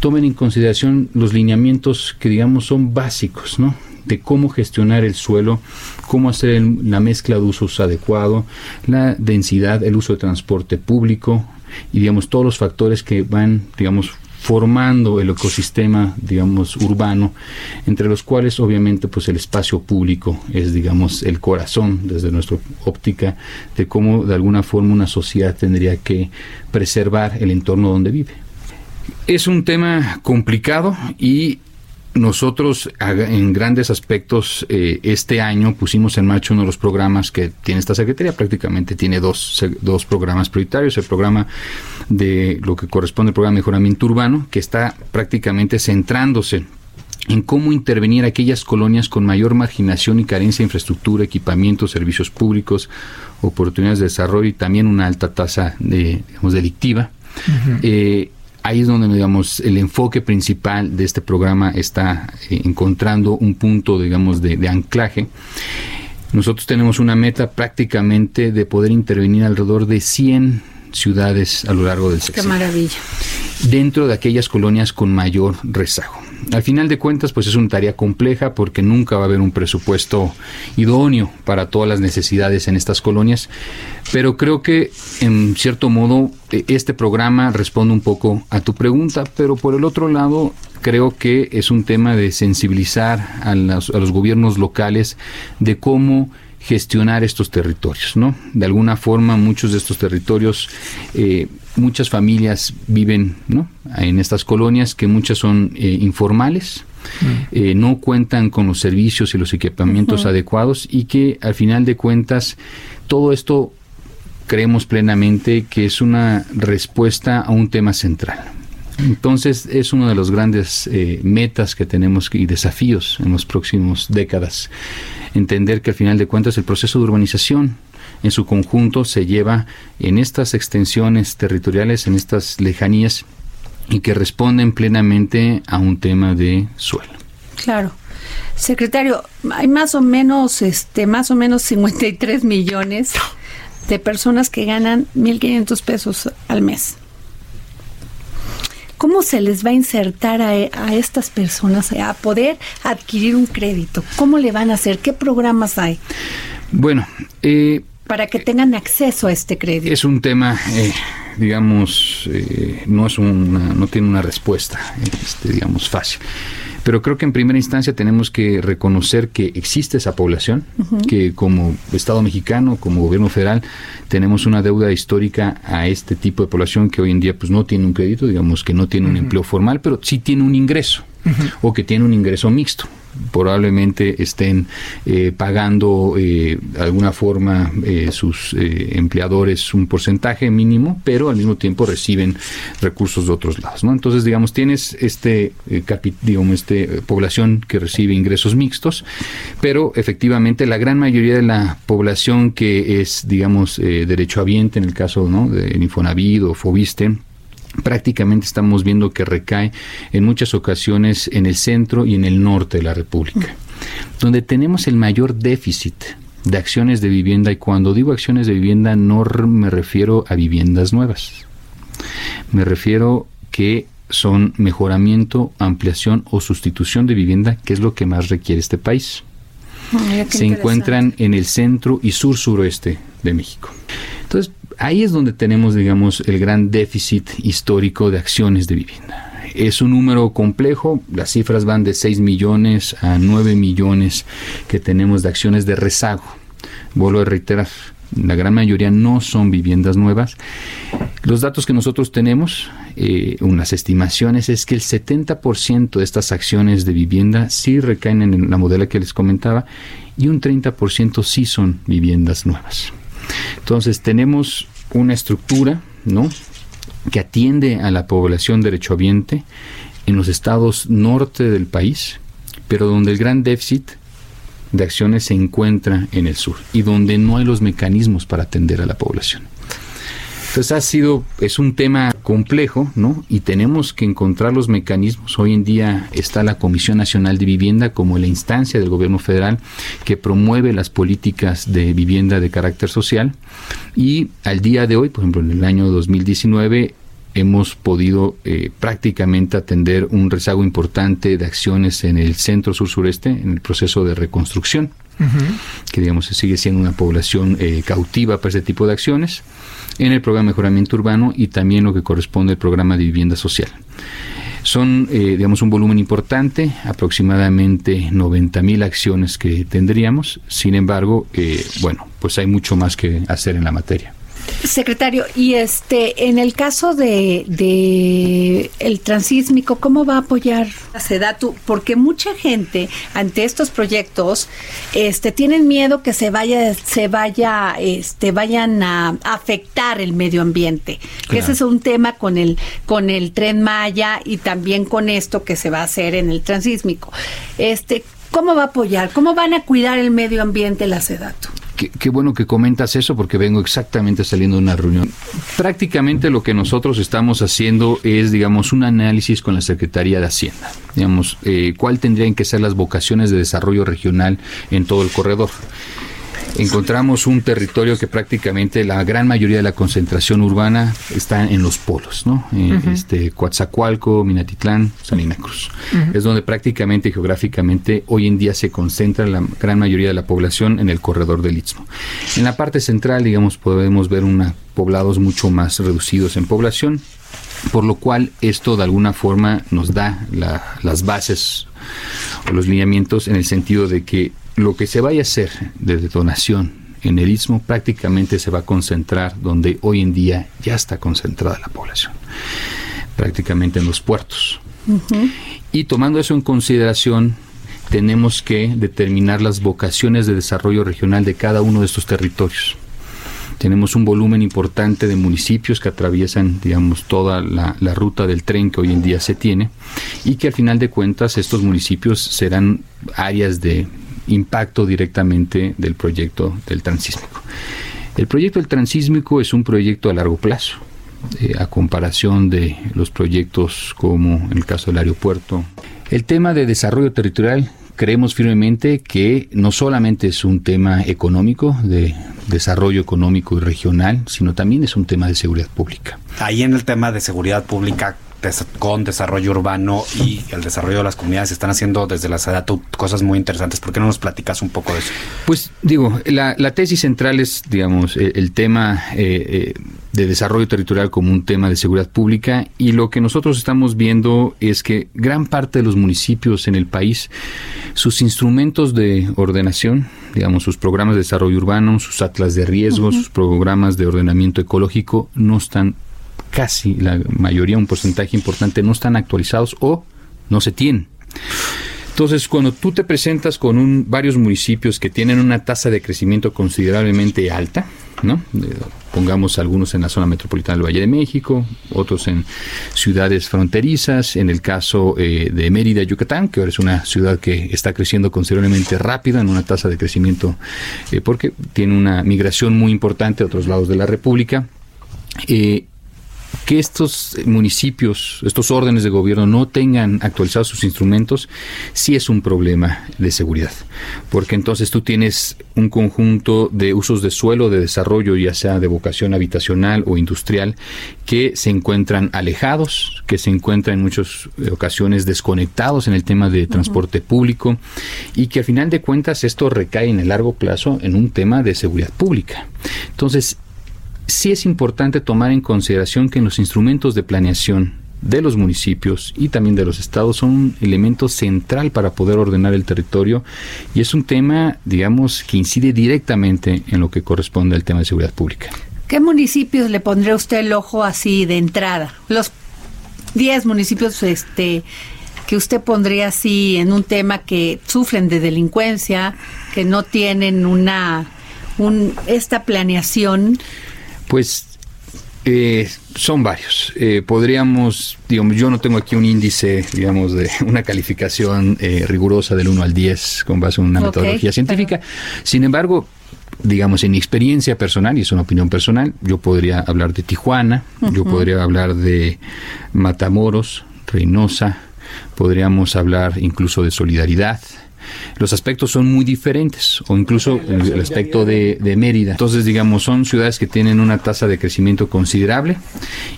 tomen en consideración los lineamientos que digamos son básicos, ¿no? de cómo gestionar el suelo, cómo hacer la mezcla de usos adecuado, la densidad, el uso de transporte público y digamos todos los factores que van, digamos, formando el ecosistema, digamos, urbano, entre los cuales obviamente pues el espacio público es, digamos, el corazón desde nuestra óptica de cómo de alguna forma una sociedad tendría que preservar el entorno donde vive. Es un tema complicado y nosotros en grandes aspectos eh, este año pusimos en marcha uno de los programas que tiene esta Secretaría, prácticamente tiene dos, dos programas prioritarios, el programa de lo que corresponde al programa de mejoramiento urbano, que está prácticamente centrándose en cómo intervenir aquellas colonias con mayor marginación y carencia de infraestructura, equipamiento, servicios públicos, oportunidades de desarrollo y también una alta tasa de, digamos, delictiva. Eh, ahí es donde digamos el enfoque principal de este programa está eh, encontrando un punto digamos de, anclaje. Nosotros tenemos una meta prácticamente de poder intervenir alrededor de 100 ciudades a lo largo del Qué sexenio maravilla. dentro de aquellas colonias con mayor rezago. Al final de cuentas, pues es una tarea compleja porque nunca va a haber un presupuesto idóneo para todas las necesidades en estas colonias, pero creo que en cierto modo e- este programa responde un poco a tu pregunta, pero por el otro lado creo que es un tema de sensibilizar a los gobiernos locales de cómo gestionar estos territorios, ¿no? De alguna forma, muchos de estos territorios, eh, muchas familias viven, ¿no? En estas colonias que muchas son eh, informales, eh, no cuentan con los servicios y los equipamientos adecuados y que al final de cuentas todo esto creemos plenamente que es una respuesta a un tema central. Entonces es uno de los grandes eh, metas que tenemos y desafíos en los próximos décadas. Entender que al final de cuentas el proceso de urbanización en su conjunto se lleva en estas extensiones territoriales, en estas lejanías y que responden plenamente a un tema de suelo. Claro. Secretario, hay más o menos, este, más o menos 53 millones de personas que ganan 1.500 pesos al mes. ¿Cómo se les va a insertar a, a estas personas a poder adquirir un crédito? ¿Cómo le van a hacer? ¿Qué programas hay Bueno, eh, para que tengan acceso a este crédito? Es un tema, eh, digamos, eh, no es una, no tiene una respuesta, este, digamos, fácil. Pero creo que en primera instancia tenemos que reconocer que existe esa población, que como Estado mexicano, como gobierno federal, tenemos una deuda histórica a este tipo de población que hoy en día pues no tiene un crédito, digamos que no tiene un empleo formal, pero sí tiene un ingreso o que tiene un ingreso mixto. Probablemente estén eh, pagando eh, de alguna forma eh, sus eh, empleadores un porcentaje mínimo, pero al mismo tiempo reciben recursos de otros lados. ¿no? Entonces, digamos, tienes este, eh, digamos, este eh, población que recibe ingresos mixtos, pero efectivamente la gran mayoría de la población que es, digamos, eh, derechohabiente, en el caso ¿no? de Infonavit o Fobiste, prácticamente estamos viendo que recae en muchas ocasiones en el centro y en el norte de la República, donde tenemos el mayor déficit de acciones de vivienda y cuando digo acciones de vivienda no me refiero a viviendas nuevas, me refiero que son mejoramiento, ampliación o sustitución de vivienda, que es lo que más requiere este país *laughs* Se encuentran en el centro y sur suroeste de México. Entonces, ahí es donde tenemos, digamos, el gran déficit histórico de acciones de vivienda. Es un número complejo, las cifras van de 6 millones a 9 millones que tenemos de acciones de rezago. Vuelvo a reiterar, la gran mayoría no son viviendas nuevas. Los datos que nosotros tenemos, eh, unas estimaciones, es que el 70% de estas acciones de vivienda sí recaen en la modela que les comentaba y un 30% sí son viviendas nuevas. Entonces tenemos una estructura, ¿no? que atiende a la población derechohabiente en los estados norte del país, pero donde el gran déficit de acciones se encuentra en el sur y donde no hay los mecanismos para atender a la población. Entonces ha sido, es un tema complejo, ¿no? Y tenemos que encontrar los mecanismos. Hoy en día está la Comisión Nacional de Vivienda como la instancia del gobierno federal que promueve las políticas de vivienda de carácter social. Y al día de hoy, por ejemplo, en el año 2019, hemos podido eh, prácticamente atender un rezago importante de acciones en el centro sur sureste en el proceso de reconstrucción que digamos sigue siendo una población eh, cautiva para este tipo de acciones, en el programa de mejoramiento urbano y también lo que corresponde al programa de vivienda social. Son, eh, digamos, un volumen importante, aproximadamente 90 mil acciones que tendríamos. Sin embargo, eh, bueno, pues hay mucho más que hacer en la materia. Secretario, y este, en el caso de, de el transísmico, ¿cómo va a apoyar a Sedatu? Porque mucha gente ante estos proyectos, este, tienen miedo que se vaya, se vaya, este, vayan a afectar el medio ambiente. Que ese es un tema con el, con el tren Maya y también con esto que se va a hacer en el transísmico. Este, ¿cómo va a apoyar? ¿Cómo van a cuidar el medio ambiente la Sedatu? Qué, qué, bueno que comentas eso porque vengo exactamente saliendo de una reunión. Prácticamente lo que nosotros estamos haciendo es, digamos, un análisis con la Secretaría de Hacienda. Digamos, eh, cuál tendrían que ser las vocaciones de desarrollo regional en todo el corredor encontramos un territorio que prácticamente la gran mayoría de la concentración urbana está en los polos, ¿no? Eh, este, Coatzacoalco, Minatitlán, Salina Cruz. Es donde prácticamente geográficamente hoy en día se concentra la gran mayoría de la población en el corredor del Istmo. En la parte central, digamos, podemos ver una, poblados mucho más reducidos en población, por lo cual esto de alguna forma nos da la, las bases o los lineamientos en el sentido de que lo que se vaya a hacer de detonación en el istmo prácticamente se va a concentrar donde hoy en día ya está concentrada la población, prácticamente en los puertos. Y tomando eso en consideración, tenemos que determinar las vocaciones de desarrollo regional de cada uno de estos territorios. Tenemos un volumen importante de municipios que atraviesan, digamos, toda la, la, ruta del tren que hoy en día se tiene y que al final de cuentas estos municipios serán áreas de impacto directamente del proyecto del transísmico. El proyecto del transísmico es un proyecto a largo plazo, eh, a comparación de los proyectos como en el caso del aeropuerto. El tema de desarrollo territorial creemos firmemente que no solamente es un tema económico, de desarrollo económico y regional, sino también es un tema de seguridad pública. Ahí en el tema de seguridad pública, con desarrollo urbano y el desarrollo de las comunidades se están haciendo desde la SEDATU cosas muy interesantes. ¿Por qué no nos platicas un poco de eso? Pues digo, la, la tesis central es, digamos, el, el tema eh, eh, de desarrollo territorial como un tema de seguridad pública y lo que nosotros estamos viendo es que gran parte de los municipios en el país, sus instrumentos de ordenación, digamos, sus programas de desarrollo urbano, sus atlas de riesgo, uh -huh. sus programas de ordenamiento ecológico, no están casi la mayoría, un porcentaje importante, no están actualizados o no se tienen. Entonces, cuando tú te presentas con un, varios municipios que tienen una tasa de crecimiento considerablemente alta, ¿no? pongamos algunos en la zona metropolitana del Valle de México, otros en ciudades fronterizas, en el caso eh, de Mérida, Yucatán, que ahora es una ciudad que está creciendo considerablemente rápida en una tasa de crecimiento eh, porque tiene una migración muy importante a otros lados de la República. Eh, que estos municipios, estos órdenes de gobierno no tengan actualizados sus instrumentos, sí es un problema de seguridad, porque entonces tú tienes un conjunto de usos de suelo de desarrollo, ya sea de vocación habitacional o industrial, que se encuentran alejados, que se encuentran en muchas ocasiones desconectados en el tema de transporte uh -huh. público y que al final de cuentas esto recae en el largo plazo en un tema de seguridad pública. Entonces, sí es importante tomar en consideración que los instrumentos de planeación de los municipios y también de los estados son un elemento central para poder ordenar el territorio y es un tema, digamos, que incide directamente en lo que corresponde al tema de seguridad pública. ¿Qué municipios le pondría usted el ojo así de entrada? Los 10 municipios este que usted pondría así en un tema que sufren de delincuencia, que no tienen una un, esta planeación pues eh, son varios. Eh, podríamos, digamos, yo no tengo aquí un índice, digamos, de *laughs* una calificación eh, rigurosa del 1 al 10 con base en una okay, metodología científica. Pero... Sin embargo, digamos, en mi experiencia personal, y es una opinión personal, yo podría hablar de Tijuana, uh -huh. yo podría hablar de Matamoros, Reynosa, podríamos hablar incluso de Solidaridad, los aspectos son muy diferentes, o incluso el aspecto de, de, Mérida. Entonces, digamos, son ciudades que tienen una tasa de crecimiento considerable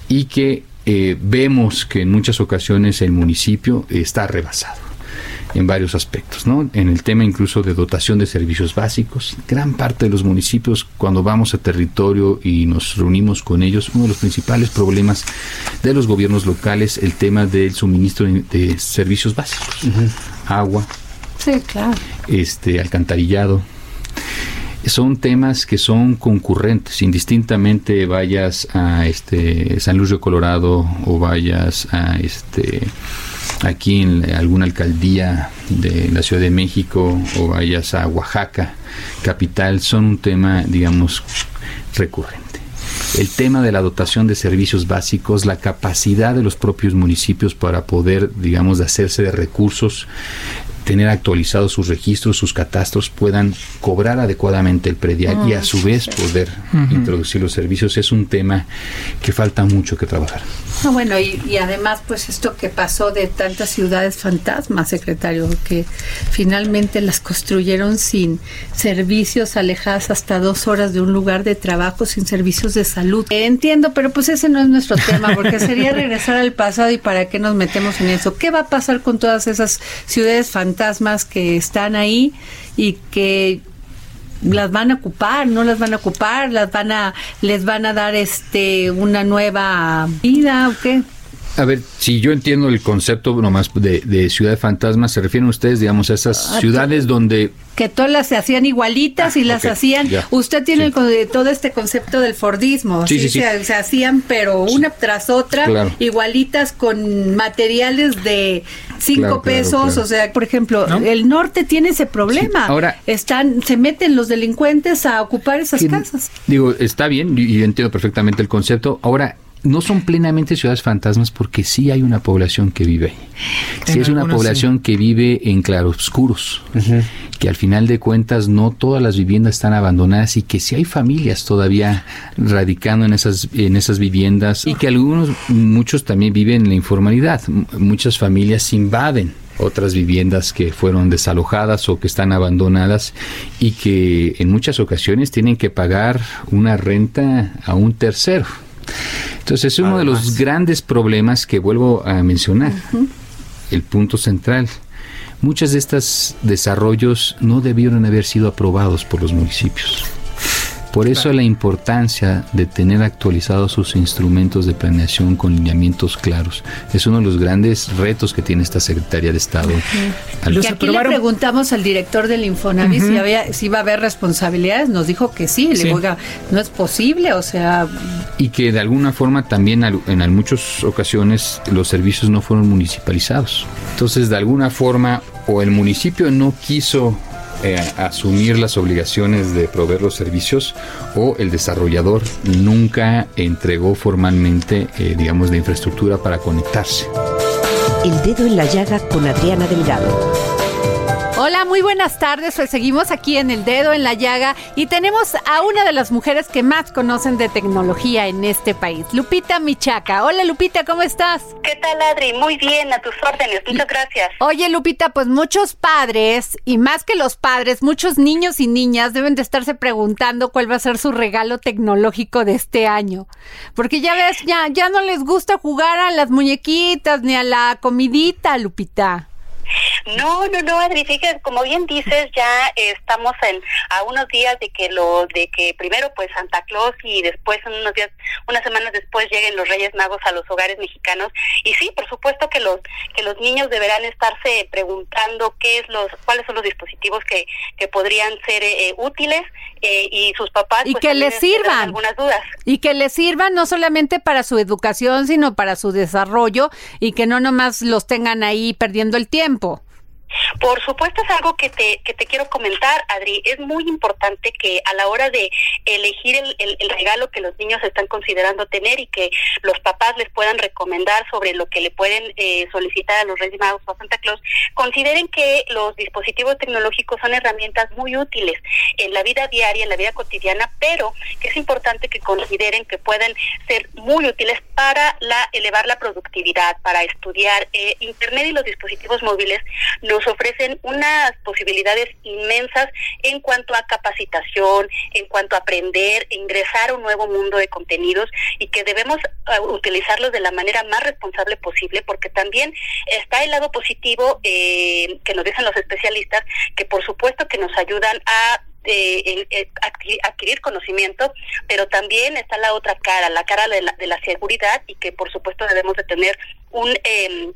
y que eh, vemos que en muchas ocasiones el municipio está rebasado en varios aspectos, ¿no? En el tema incluso de dotación de servicios básicos, gran parte de los municipios cuando vamos a territorio y nos reunimos con ellos, uno de los principales problemas de los gobiernos locales, el tema del suministro de servicios básicos, uh -huh. agua, Este, alcantarillado. Son temas que son concurrentes, indistintamente vayas a este San Luis de Colorado o vayas a este aquí en alguna alcaldía de la Ciudad de México o vayas a Oaxaca, capital, son un tema, digamos, recurrente el tema de la dotación de servicios básicos, la capacidad de los propios municipios para poder, digamos, hacerse de recursos tener actualizados sus registros, sus catastros, puedan cobrar adecuadamente el predial y a su vez poder introducir los servicios es un tema que falta mucho que trabajar. No, bueno, y, y además, pues esto que pasó de tantas ciudades fantasmas, secretario, que finalmente las construyeron sin servicios, alejadas hasta dos horas de un lugar de trabajo, sin servicios de salud. Entiendo, pero pues ese no es nuestro tema, porque sería *laughs* regresar al pasado y para qué nos metemos en eso. ¿Qué va a pasar con todas esas ciudades fantasmas que están ahí y que las van a ocupar, no las van a ocupar, las van a, les van a dar este una nueva vida o qué? A ver, si yo entiendo el concepto nomás de, de ciudad fantasma, se refieren ustedes, digamos, a esas Ah, ciudades donde que todas las se hacían igualitas y las ok, hacían. ya. Usted tiene Sí. el con- de todo este concepto del Fordismo. Sí, sí, sí. Se, se hacían, pero una tras otra, Claro. igualitas con materiales de cinco Claro, pesos. claro. O sea, por ejemplo, el norte tiene ese problema. Sí, ahora- están, se meten los delincuentes a ocupar esas casas. Digo, está bien, y yo entiendo perfectamente el concepto. Ahora, no son plenamente ciudades fantasmas porque sí hay una población que vive ahí. Sí es una población que vive en claroscuros, que al final de cuentas no todas las viviendas están abandonadas y que sí hay familias todavía radicando en esas en esas viviendas y que algunos muchos también viven en la informalidad. M- Muchas familias invaden otras viviendas que fueron desalojadas o que están abandonadas y que en muchas ocasiones tienen que pagar una renta a un tercero. Entonces es uno de los grandes problemas que vuelvo a mencionar, el punto central. Muchos de estos desarrollos no debieron haber sido aprobados por los municipios. Por eso la importancia de tener actualizados sus instrumentos de planeación con lineamientos claros. Es uno de los grandes retos que tiene esta Secretaría de Estado. Al- Los que aquí aprobaron- le preguntamos al director del Infonavit si, había, si iba a haber responsabilidades. Nos dijo que sí. Le Sí. digo, "Oiga, no es posible. O sea, y que de alguna forma también en muchas ocasiones los servicios no fueron municipalizados. Entonces, de alguna forma, o el municipio no quiso eh, asumir las obligaciones de proveer los servicios, o el desarrollador nunca entregó formalmente, eh, digamos, la infraestructura para conectarse. El dedo en la llaga con Adriana Delgado. Hola, muy buenas tardes. Pues seguimos aquí en el dedo en la llaga y tenemos a una de las mujeres que más conocen de tecnología en este país, Lupita Michaca. Hola Lupita, ¿cómo estás? ¿Qué tal, Adri? Muy bien, a tus órdenes. Muchas gracias. Oye Lupita, pues muchos padres y más que los padres, muchos niños y niñas deben de estarse preguntando cuál va a ser su regalo tecnológico de este año. Porque ya ves, ya, ya no les gusta jugar a las muñequitas ni a la comidita, Lupita. No, no, no, Adri, fíjate, como bien dices, ya estamos en a unos días de que lo de que primero pues Santa Claus y después en unos días, unas semanas después lleguen los Reyes Magos a los hogares mexicanos y sí, por supuesto que los que los niños deberán estarse preguntando qué es los cuáles son los dispositivos que que podrían ser eh, eh, útiles eh, y sus papás Y pues, que les sirvan. algunas dudas. Y que les sirvan no solamente para su educación, sino para su desarrollo y que no nomás los tengan ahí perdiendo el tiempo. simple. Por supuesto es algo que te, que te quiero comentar, Adri. Es muy importante que a la hora de elegir el, el- regalo que los niños están considerando tener y que los papás les puedan recomendar sobre lo que le pueden eh, solicitar a los Reyes Magos o a Santa Claus, consideren que los dispositivos tecnológicos son herramientas muy útiles en la vida diaria, en la vida cotidiana, pero que es importante que consideren que pueden ser muy útiles para la elevar la productividad, para estudiar. Eh, Internet y los dispositivos móviles nos ofrecen unas posibilidades inmensas en cuanto a capacitación, en cuanto a aprender, ingresar a un nuevo mundo de contenidos y que debemos eh, utilizarlos de la manera más responsable posible porque también está el lado positivo eh, que nos dicen los especialistas que por supuesto que nos ayudan a eh, eh, adquirir conocimiento, pero también está la otra cara, la cara de la, de la seguridad y que por supuesto debemos de tener un eh,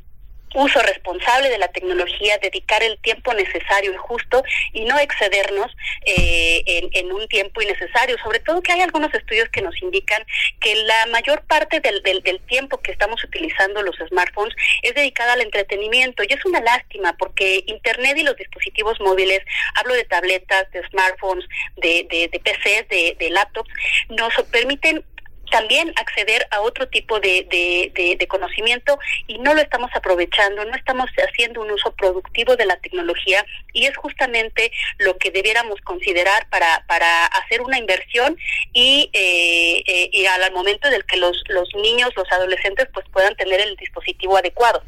uso responsable de la tecnología, dedicar el tiempo necesario y justo y no excedernos eh, en, un tiempo innecesario. Sobre todo que hay algunos estudios que nos indican que la mayor parte del, del, del tiempo que estamos utilizando los smartphones es dedicada al entretenimiento y es una lástima porque Internet y los dispositivos móviles, hablo de tabletas, de smartphones, de, de, de PCs, de, de laptops, nos permiten también acceder a otro tipo de, de, de, conocimiento y no lo estamos aprovechando, no estamos haciendo un uso productivo de la tecnología y es justamente lo que debiéramos considerar para, para hacer una inversión y, eh, eh, y al momento del que los, los niños, los adolescentes pues puedan tener el dispositivo adecuado.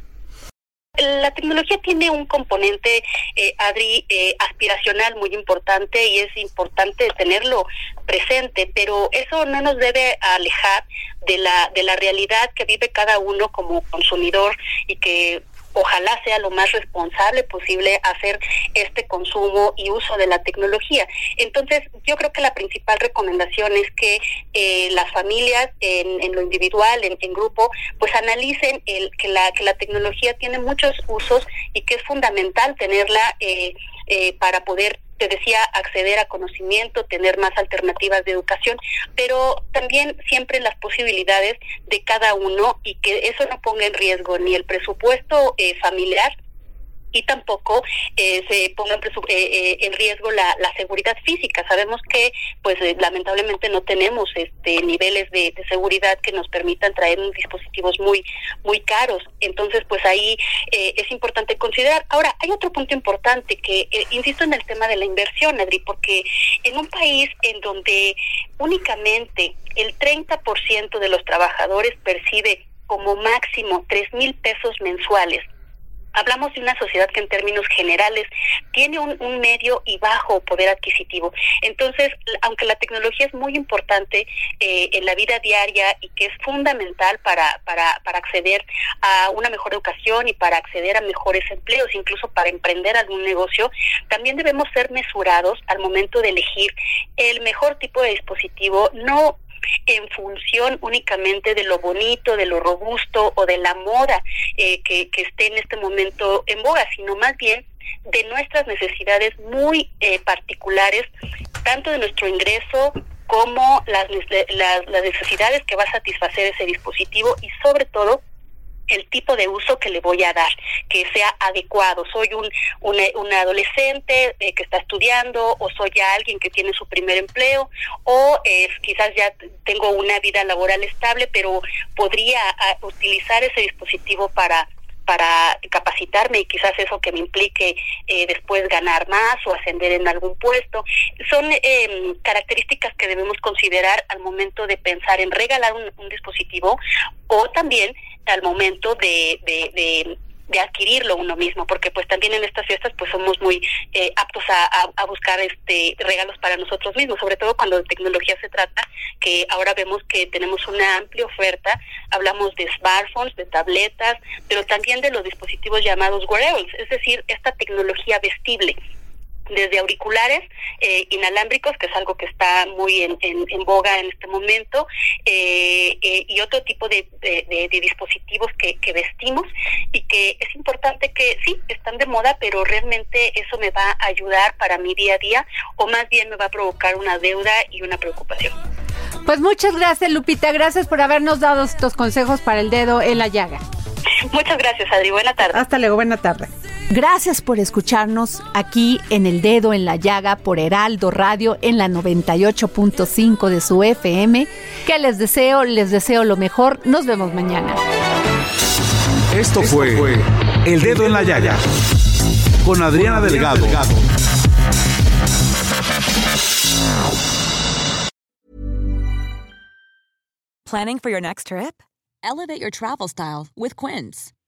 La tecnología tiene un componente, eh, Adri, eh, aspiracional muy importante y es importante tenerlo presente, pero eso no nos debe alejar de la, de la realidad que vive cada uno como consumidor y que ojalá sea lo más responsable posible hacer este consumo y uso de la tecnología. Entonces, yo creo que la principal recomendación es que eh, las familias en, en lo individual, en, grupo, pues analicen el, que, la, que la tecnología tiene muchos usos y que es fundamental tenerla eh, eh, para poder te decía, acceder a conocimiento, tener más alternativas de educación, pero también siempre las posibilidades de cada uno y que eso no ponga en riesgo ni el presupuesto eh, familiar y tampoco eh, se ponga en, eh, eh, en riesgo la, la, seguridad física. Sabemos que, pues, eh, lamentablemente no tenemos este niveles de, de, seguridad que nos permitan traer dispositivos muy, muy caros. Entonces, pues ahí eh, es importante considerar. Ahora, hay otro punto importante que, insisto en el tema de la inversión, Adri, porque en un país en donde únicamente el 30% de los trabajadores percibe como máximo tres mil pesos mensuales hablamos de una sociedad que en términos generales tiene un, medio y bajo poder adquisitivo. Entonces, aunque la tecnología es muy importante eh, en la vida diaria y que es fundamental para, para, para acceder a una mejor educación y para acceder a mejores empleos, incluso para emprender algún negocio, también debemos ser mesurados al momento de elegir el mejor tipo de dispositivo, no en función únicamente de lo bonito, de lo robusto o de la moda eh, que, esté en este momento en boga, sino más bien de nuestras necesidades muy eh, particulares, tanto de nuestro ingreso como las, las necesidades que va a satisfacer ese dispositivo y sobre todo el tipo de uso que le voy a dar, que sea adecuado. Soy un, un, un adolescente eh, que está estudiando o soy ya alguien que tiene su primer empleo o eh, quizás ya tengo una vida laboral estable, pero podría ah, utilizar ese dispositivo para para capacitarme y quizás eso que me implique eh, después ganar más o ascender en algún puesto. Son eh, características que debemos considerar al momento de pensar en regalar un, dispositivo o también al momento de, de de adquirirlo uno mismo, porque pues también en estas fiestas pues somos muy eh, aptos a, a, buscar este regalos para nosotros mismos, sobre todo cuando de tecnología se trata, que ahora vemos que tenemos una amplia oferta, hablamos de smartphones, de tabletas, pero también de los dispositivos llamados wearables, es decir, esta tecnología vestible desde auriculares eh, inalámbricos, que es algo que está muy en, en, en boga en este momento, eh, eh, y otro tipo de, de, de, de dispositivos que, que, vestimos y que es importante que sí, están de moda, pero realmente eso me va a ayudar para mi día a día o más bien me va a provocar una deuda y una preocupación. Pues muchas gracias, Lupita. Gracias por habernos dado estos consejos para el dedo en la llaga. Muchas gracias, Adri. Buena tarde. Hasta luego, buena tarde. Gracias por escucharnos aquí en El Dedo en la Llaga por Heraldo Radio en la 98.5 de su FM. Que les deseo, les deseo lo mejor. Nos vemos mañana. Esto fue El Dedo en la Llaga con Adriana Delgado. Planning for your next trip? Elevate your travel style with Quince.